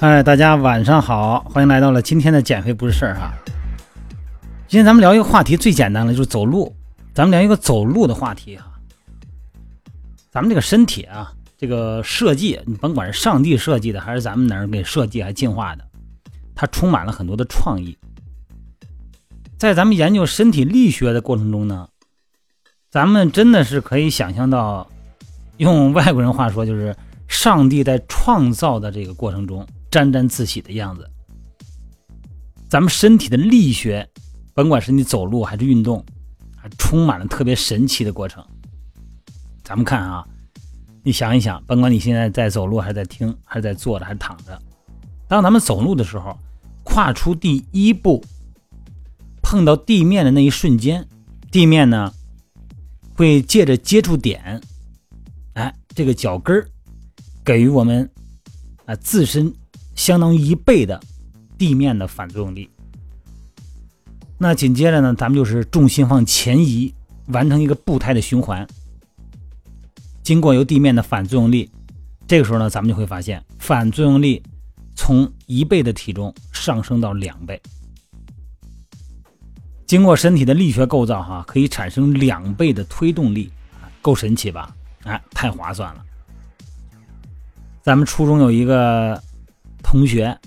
嗨，大家晚上好，欢迎来到了今天的减肥不是事儿哈。今天咱们聊一个话题，最简单的就是走路。咱们聊一个走路的话题哈。咱们这个身体啊，这个设计，你甭管是上帝设计的，还是咱们哪儿给设计还进化的，它充满了很多的创意。在咱们研究身体力学的过程中呢，咱们真的是可以想象到，用外国人话说，就是上帝在创造的这个过程中。沾沾自喜的样子。咱们身体的力学，甭管是你走路还是运动，还充满了特别神奇的过程。咱们看啊，你想一想，甭管你现在在走路，还是在听，还是在坐着，还是躺着，当咱们走路的时候，跨出第一步，碰到地面的那一瞬间，地面呢会借着接触点，哎，这个脚跟儿给予我们啊自身。相当于一倍的地面的反作用力。那紧接着呢，咱们就是重心往前移，完成一个步态的循环。经过由地面的反作用力，这个时候呢，咱们就会发现反作用力从一倍的体重上升到两倍。经过身体的力学构造，哈，可以产生两倍的推动力，够神奇吧？哎，太划算了。咱们初中有一个。同学，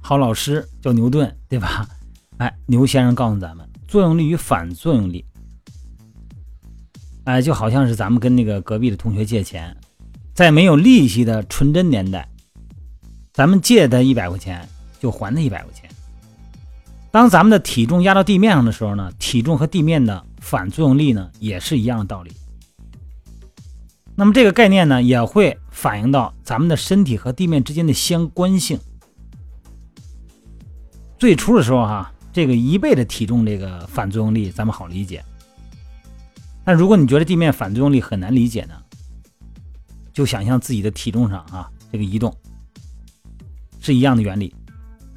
好老师叫牛顿，对吧？哎，牛先生告诉咱们，作用力与反作用力，哎，就好像是咱们跟那个隔壁的同学借钱，在没有利息的纯真年代，咱们借他一百块钱，就还他一百块钱。当咱们的体重压到地面上的时候呢，体重和地面的反作用力呢，也是一样的道理。那么这个概念呢，也会反映到咱们的身体和地面之间的相关性。最初的时候哈，这个一倍的体重这个反作用力咱们好理解。但如果你觉得地面反作用力很难理解呢，就想象自己的体重上啊这个移动是一样的原理。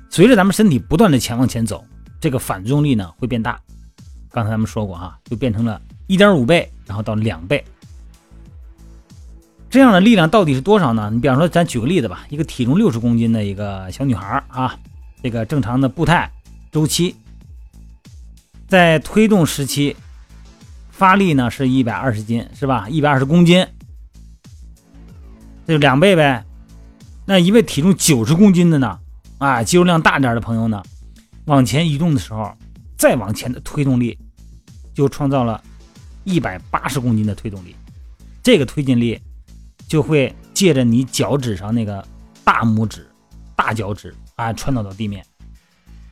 随着咱们身体不断的前往前走，这个反作用力呢会变大。刚才咱们说过哈，就变成了一点五倍，然后到两倍。这样的力量到底是多少呢？你比方说，咱举个例子吧，一个体重六十公斤的一个小女孩啊，这个正常的步态周期，在推动时期发力呢是一百二十斤，是吧？一百二十公斤，这就两倍呗。那一位体重九十公斤的呢，啊，肌肉量大点的朋友呢，往前移动的时候，再往前的推动力就创造了一百八十公斤的推动力，这个推进力。就会借着你脚趾上那个大拇指、大脚趾啊，传导到地面。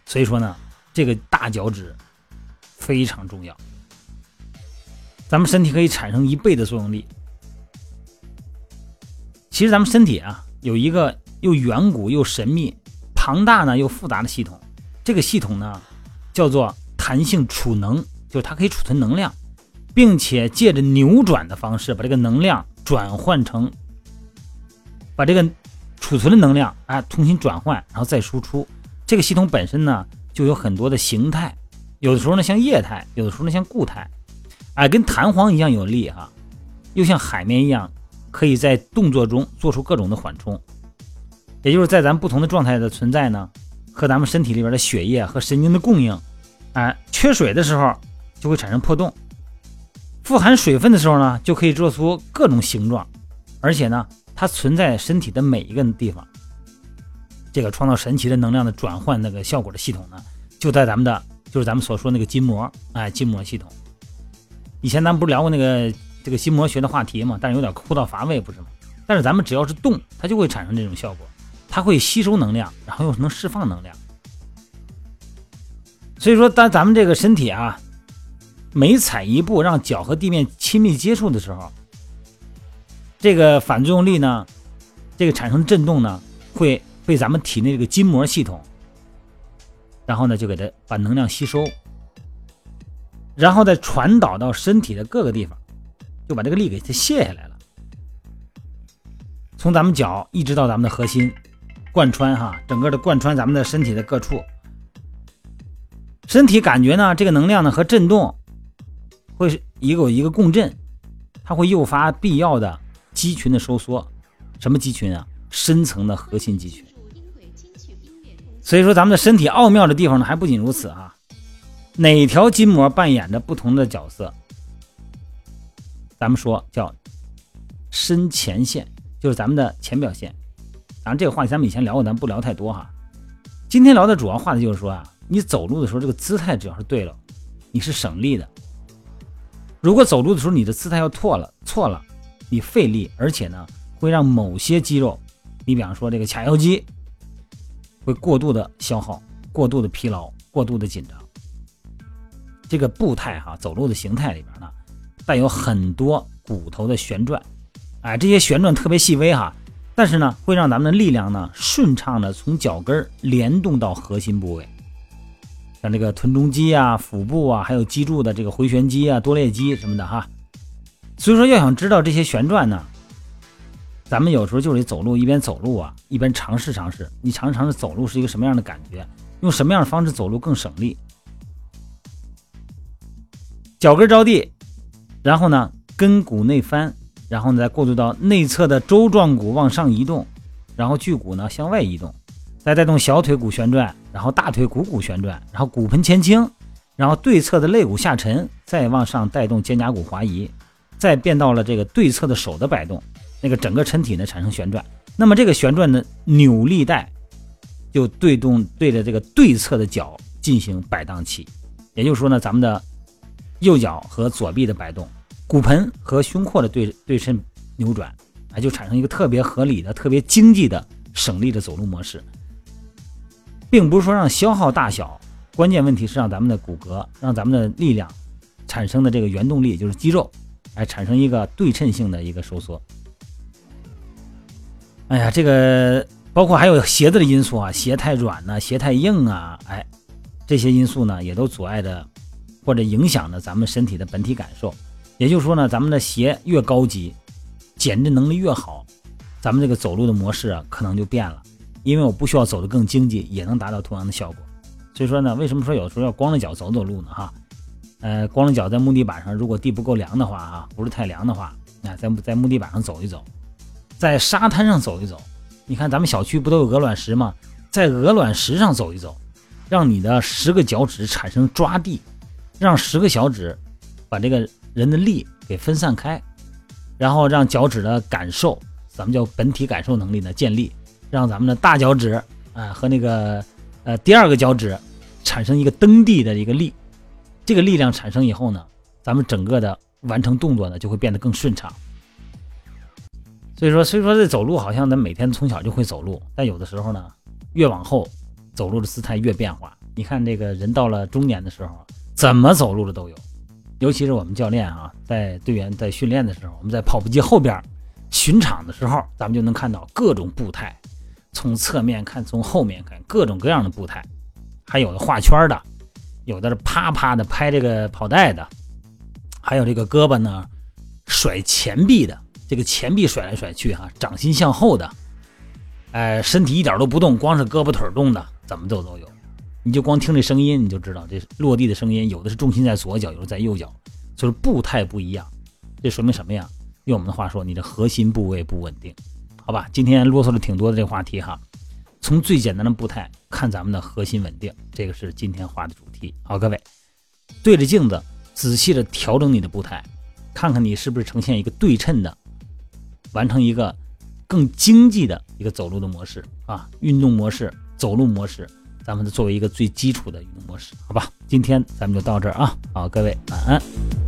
所以说呢，这个大脚趾非常重要。咱们身体可以产生一倍的作用力。其实咱们身体啊，有一个又远古又神秘、庞大呢又复杂的系统。这个系统呢，叫做弹性储能，就是它可以储存能量，并且借着扭转的方式把这个能量。转换成，把这个储存的能量啊重新转换，然后再输出。这个系统本身呢就有很多的形态，有的时候呢像液态，有的时候呢像固态，哎，跟弹簧一样有力哈，又像海绵一样，可以在动作中做出各种的缓冲。也就是在咱不同的状态的存在呢，和咱们身体里边的血液和神经的供应，哎，缺水的时候就会产生破洞。富含水分的时候呢，就可以做出各种形状，而且呢，它存在身体的每一个地方。这个创造神奇的能量的转换那个效果的系统呢，就在咱们的就是咱们所说那个筋膜，哎，筋膜系统。以前咱们不是聊过那个这个筋膜学的话题嘛？但是有点枯燥乏味，不是吗？但是咱们只要是动，它就会产生这种效果，它会吸收能量，然后又能释放能量。所以说，当咱们这个身体啊。每踩一步，让脚和地面亲密接触的时候，这个反作用力呢，这个产生震动呢，会被咱们体内这个筋膜系统，然后呢就给它把能量吸收，然后再传导到身体的各个地方，就把这个力给它卸下来了。从咱们脚一直到咱们的核心，贯穿哈，整个的贯穿咱们的身体的各处，身体感觉呢，这个能量呢和震动。会是一个一个共振，它会诱发必要的肌群的收缩。什么肌群啊？深层的核心肌群。所以说，咱们的身体奥妙的地方呢，还不仅如此啊。哪条筋膜扮演着不同的角色？咱们说叫深前线，就是咱们的浅表线。当然，这个话题咱们以前聊过，咱不聊太多哈。今天聊的主要话题就是说啊，你走路的时候这个姿态只要是对了，你是省力的。如果走路的时候你的姿态要错了，错了，你费力，而且呢会让某些肌肉，你比方说这个髂腰肌，会过度的消耗、过度的疲劳、过度的紧张。这个步态哈，走路的形态里边呢，带有很多骨头的旋转，哎，这些旋转特别细微哈。但是呢，会让咱们的力量呢顺畅的从脚跟联动到核心部位，像这个臀中肌啊、腹部啊，还有脊柱的这个回旋肌啊、多裂肌什么的哈。所以说，要想知道这些旋转呢，咱们有时候就得走路，一边走路啊，一边尝试尝试。你尝试尝试走路是一个什么样的感觉？用什么样的方式走路更省力？脚跟着地，然后呢，跟骨内翻。然后呢，再过渡到内侧的舟状骨往上移动，然后距骨呢向外移动，再带动小腿骨旋转，然后大腿股骨旋转，然后骨盆前倾，然后对侧的肋骨下沉，再往上带动肩胛骨滑移，再变到了这个对侧的手的摆动，那个整个身体呢产生旋转。那么这个旋转的扭力带就对动对着这个对侧的脚进行摆荡起，也就是说呢，咱们的右脚和左臂的摆动。骨盆和胸廓的对对称扭转，啊，就产生一个特别合理的、特别经济的、省力的走路模式，并不是说让消耗大小，关键问题是让咱们的骨骼、让咱们的力量产生的这个原动力，就是肌肉，哎，产生一个对称性的一个收缩。哎呀，这个包括还有鞋子的因素啊，鞋太软呢，鞋太硬啊，哎，这些因素呢，也都阻碍着或者影响着咱们身体的本体感受。也就是说呢，咱们的鞋越高级，减震能力越好，咱们这个走路的模式啊，可能就变了。因为我不需要走得更经济，也能达到同样的效果。所以说呢，为什么说有时候要光着脚走走路呢？哈，呃，光着脚在木地板上，如果地不够凉的话啊，不是太凉的话，啊，在在木地板上走一走，在沙滩上走一走。你看咱们小区不都有鹅卵石吗？在鹅卵石上走一走，让你的十个脚趾产生抓地，让十个小指把这个。人的力给分散开，然后让脚趾的感受，咱们叫本体感受能力呢建立，让咱们的大脚趾啊和那个呃第二个脚趾产生一个蹬地的一个力，这个力量产生以后呢，咱们整个的完成动作呢就会变得更顺畅。所以说，虽说这走路好像咱每天从小就会走路，但有的时候呢，越往后走路的姿态越变化。你看这个人到了中年的时候，怎么走路的都有。尤其是我们教练啊，在队员在训练的时候，我们在跑步机后边巡场的时候，咱们就能看到各种步态，从侧面看，从后面看，各种各样的步态，还有的画圈的，有的是啪啪的拍这个跑带的，还有这个胳膊呢甩前臂的，这个前臂甩来甩去哈，掌心向后的，哎，身体一点都不动，光是胳膊腿动的，怎么走都有。你就光听这声音，你就知道这落地的声音，有的是重心在左脚，有的在右脚，就是步态不一样。这说明什么呀？用我们的话说，你的核心部位不稳定，好吧？今天啰嗦了挺多的这话题哈，从最简单的步态看咱们的核心稳定，这个是今天话的主题。好，各位，对着镜子仔细的调整你的步态，看看你是不是呈现一个对称的，完成一个更经济的一个走路的模式啊，运动模式，走路模式。咱们作为一个最基础的运动模式，好吧，今天咱们就到这儿啊，好，各位晚安。